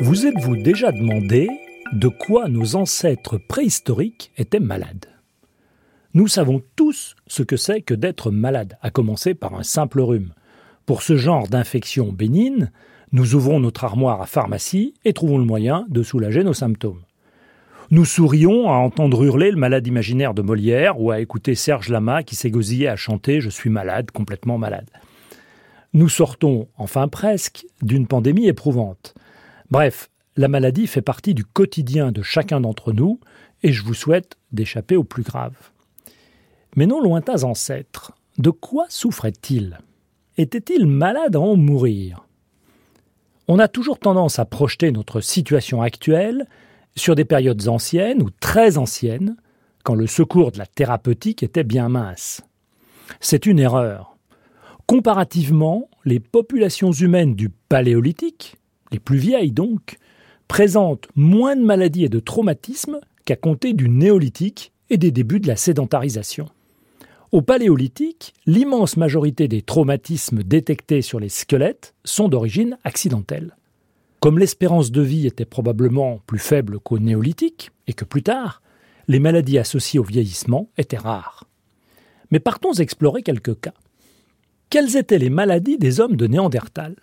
Vous êtes-vous déjà demandé de quoi nos ancêtres préhistoriques étaient malades? Nous savons tous ce que c'est que d'être malade, à commencer par un simple rhume. Pour ce genre d'infection bénigne, nous ouvrons notre armoire à pharmacie et trouvons le moyen de soulager nos symptômes. Nous sourions à entendre hurler le malade imaginaire de Molière ou à écouter Serge Lama qui s'égosillait à chanter Je suis malade, complètement malade. Nous sortons, enfin presque, d'une pandémie éprouvante. Bref, la maladie fait partie du quotidien de chacun d'entre nous et je vous souhaite d'échapper au plus grave. Mais nos lointains ancêtres, de quoi souffraient-ils Étaient-ils malades à en mourir? On a toujours tendance à projeter notre situation actuelle sur des périodes anciennes ou très anciennes, quand le secours de la thérapeutique était bien mince. C'est une erreur. Comparativement, les populations humaines du Paléolithique, les plus vieilles donc, présentent moins de maladies et de traumatismes qu'à compter du Néolithique et des débuts de la sédentarisation. Au Paléolithique, l'immense majorité des traumatismes détectés sur les squelettes sont d'origine accidentelle. Comme l'espérance de vie était probablement plus faible qu'au néolithique, et que plus tard, les maladies associées au vieillissement étaient rares. Mais partons explorer quelques cas. Quelles étaient les maladies des hommes de Néandertal?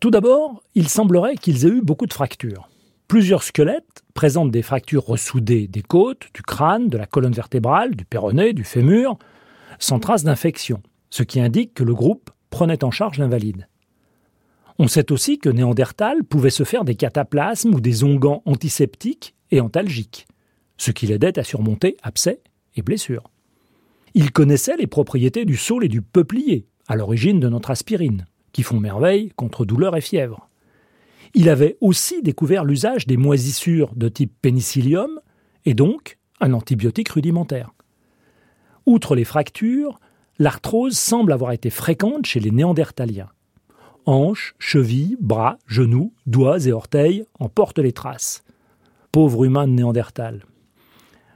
Tout d'abord, il semblerait qu'ils aient eu beaucoup de fractures. Plusieurs squelettes présentent des fractures ressoudées des côtes, du crâne, de la colonne vertébrale, du péroné, du fémur, sans trace d'infection, ce qui indique que le groupe prenait en charge l'invalide. On sait aussi que Néandertal pouvait se faire des cataplasmes ou des onguents antiseptiques et antalgiques, ce qui l'aidait à surmonter abcès et blessures. Il connaissait les propriétés du saule et du peuplier, à l'origine de notre aspirine, qui font merveille contre douleur et fièvre. Il avait aussi découvert l'usage des moisissures de type pénicillium, et donc un antibiotique rudimentaire. Outre les fractures, l'arthrose semble avoir été fréquente chez les néandertaliens hanches, chevilles, bras, genoux, doigts et orteils en portent les traces. Pauvre humain de Néandertal.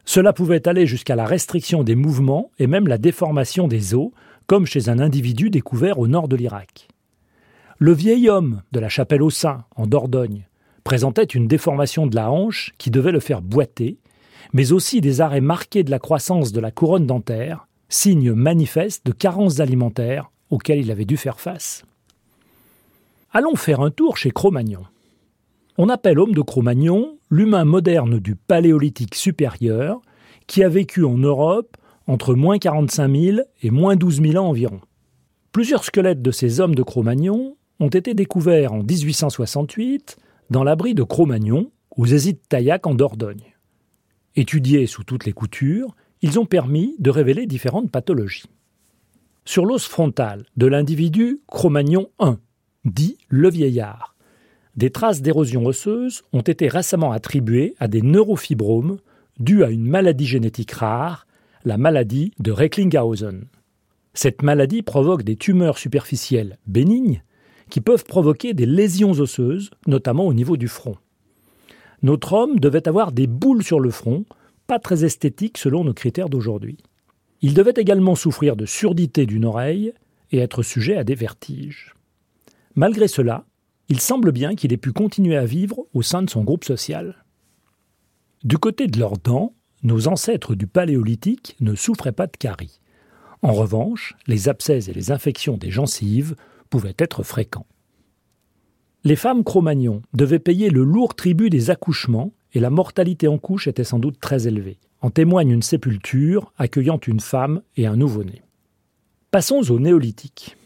Cela pouvait aller jusqu'à la restriction des mouvements et même la déformation des os, comme chez un individu découvert au nord de l'Irak. Le vieil homme de la chapelle au sein, en Dordogne, présentait une déformation de la hanche qui devait le faire boiter, mais aussi des arrêts marqués de la croissance de la couronne dentaire, signe manifeste de carences alimentaires auxquelles il avait dû faire face. Allons faire un tour chez Cro-Magnon. On appelle homme de Cro-Magnon l'humain moderne du Paléolithique supérieur qui a vécu en Europe entre moins 45 000 et moins 12 000 ans environ. Plusieurs squelettes de ces hommes de Cro-Magnon ont été découverts en 1868 dans l'abri de Cro-Magnon, aux Zézit-Taillac en Dordogne. Étudiés sous toutes les coutures, ils ont permis de révéler différentes pathologies. Sur l'os frontal de l'individu Cro-Magnon 1, dit le vieillard. Des traces d'érosion osseuse ont été récemment attribuées à des neurofibromes dus à une maladie génétique rare, la maladie de Recklinghausen. Cette maladie provoque des tumeurs superficielles bénignes qui peuvent provoquer des lésions osseuses, notamment au niveau du front. Notre homme devait avoir des boules sur le front, pas très esthétiques selon nos critères d'aujourd'hui. Il devait également souffrir de surdité d'une oreille et être sujet à des vertiges. Malgré cela, il semble bien qu'il ait pu continuer à vivre au sein de son groupe social. Du côté de leurs dents, nos ancêtres du Paléolithique ne souffraient pas de caries. En revanche, les abcès et les infections des gencives pouvaient être fréquents. Les femmes Cro-Magnon devaient payer le lourd tribut des accouchements et la mortalité en couche était sans doute très élevée. En témoigne une sépulture accueillant une femme et un nouveau-né. Passons au néolithique.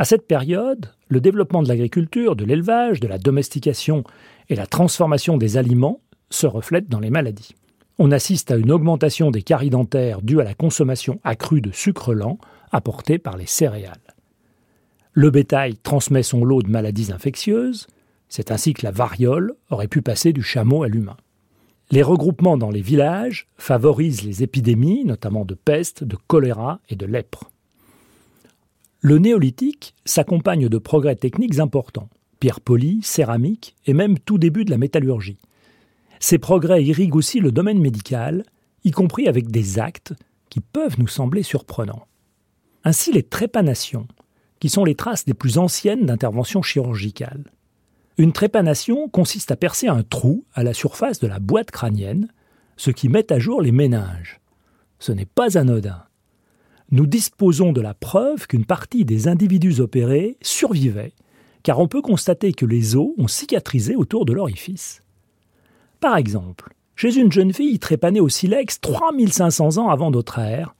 À cette période, le développement de l'agriculture, de l'élevage, de la domestication et la transformation des aliments se reflètent dans les maladies. On assiste à une augmentation des caries dentaires due à la consommation accrue de sucre lent apporté par les céréales. Le bétail transmet son lot de maladies infectieuses, c'est ainsi que la variole aurait pu passer du chameau à l'humain. Les regroupements dans les villages favorisent les épidémies, notamment de peste, de choléra et de lèpre. Le néolithique s'accompagne de progrès techniques importants, pierre polie, céramique et même tout début de la métallurgie. Ces progrès irriguent aussi le domaine médical, y compris avec des actes qui peuvent nous sembler surprenants. Ainsi les trépanations, qui sont les traces des plus anciennes d'intervention chirurgicale. Une trépanation consiste à percer un trou à la surface de la boîte crânienne, ce qui met à jour les méninges. Ce n'est pas anodin. Nous disposons de la preuve qu'une partie des individus opérés survivaient, car on peut constater que les os ont cicatrisé autour de l'orifice. Par exemple, chez une jeune fille trépanée au silex 3500 ans avant notre ère,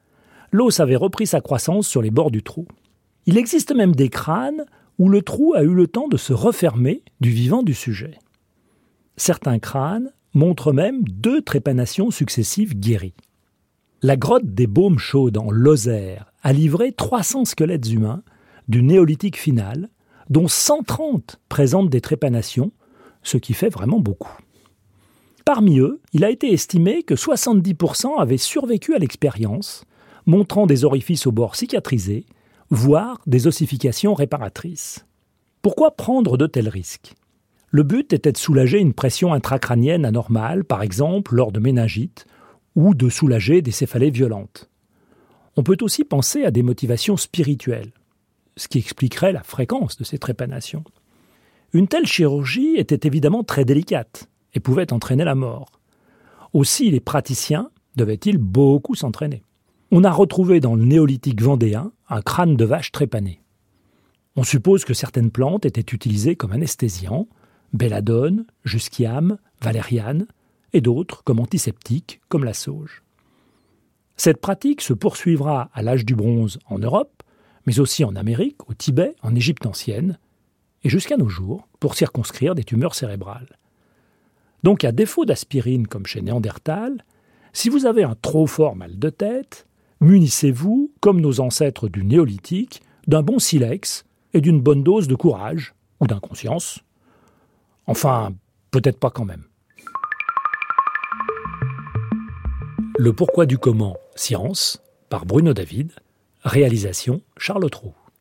l'os avait repris sa croissance sur les bords du trou. Il existe même des crânes où le trou a eu le temps de se refermer du vivant du sujet. Certains crânes montrent même deux trépanations successives guéries. La grotte des Baumes chaudes en Lozère a livré 300 squelettes humains du néolithique final, dont 130 présentent des trépanations, ce qui fait vraiment beaucoup. Parmi eux, il a été estimé que 70% avaient survécu à l'expérience, montrant des orifices au bord cicatrisés, voire des ossifications réparatrices. Pourquoi prendre de tels risques? Le but était de soulager une pression intracrânienne anormale, par exemple lors de méningite, ou de soulager des céphalées violentes. On peut aussi penser à des motivations spirituelles, ce qui expliquerait la fréquence de ces trépanations. Une telle chirurgie était évidemment très délicate et pouvait entraîner la mort. Aussi les praticiens devaient-ils beaucoup s'entraîner. On a retrouvé dans le néolithique vendéen un crâne de vache trépané. On suppose que certaines plantes étaient utilisées comme anesthésiants, belladone, jusquiam, valériane, et d'autres comme antiseptiques, comme la sauge. Cette pratique se poursuivra à l'âge du bronze en Europe, mais aussi en Amérique, au Tibet, en Égypte ancienne, et jusqu'à nos jours, pour circonscrire des tumeurs cérébrales. Donc, à défaut d'aspirine comme chez Néandertal, si vous avez un trop fort mal de tête, munissez-vous, comme nos ancêtres du néolithique, d'un bon silex et d'une bonne dose de courage ou d'inconscience. Enfin, peut-être pas quand même. Le pourquoi du comment, science, par Bruno David, réalisation Charles Trou.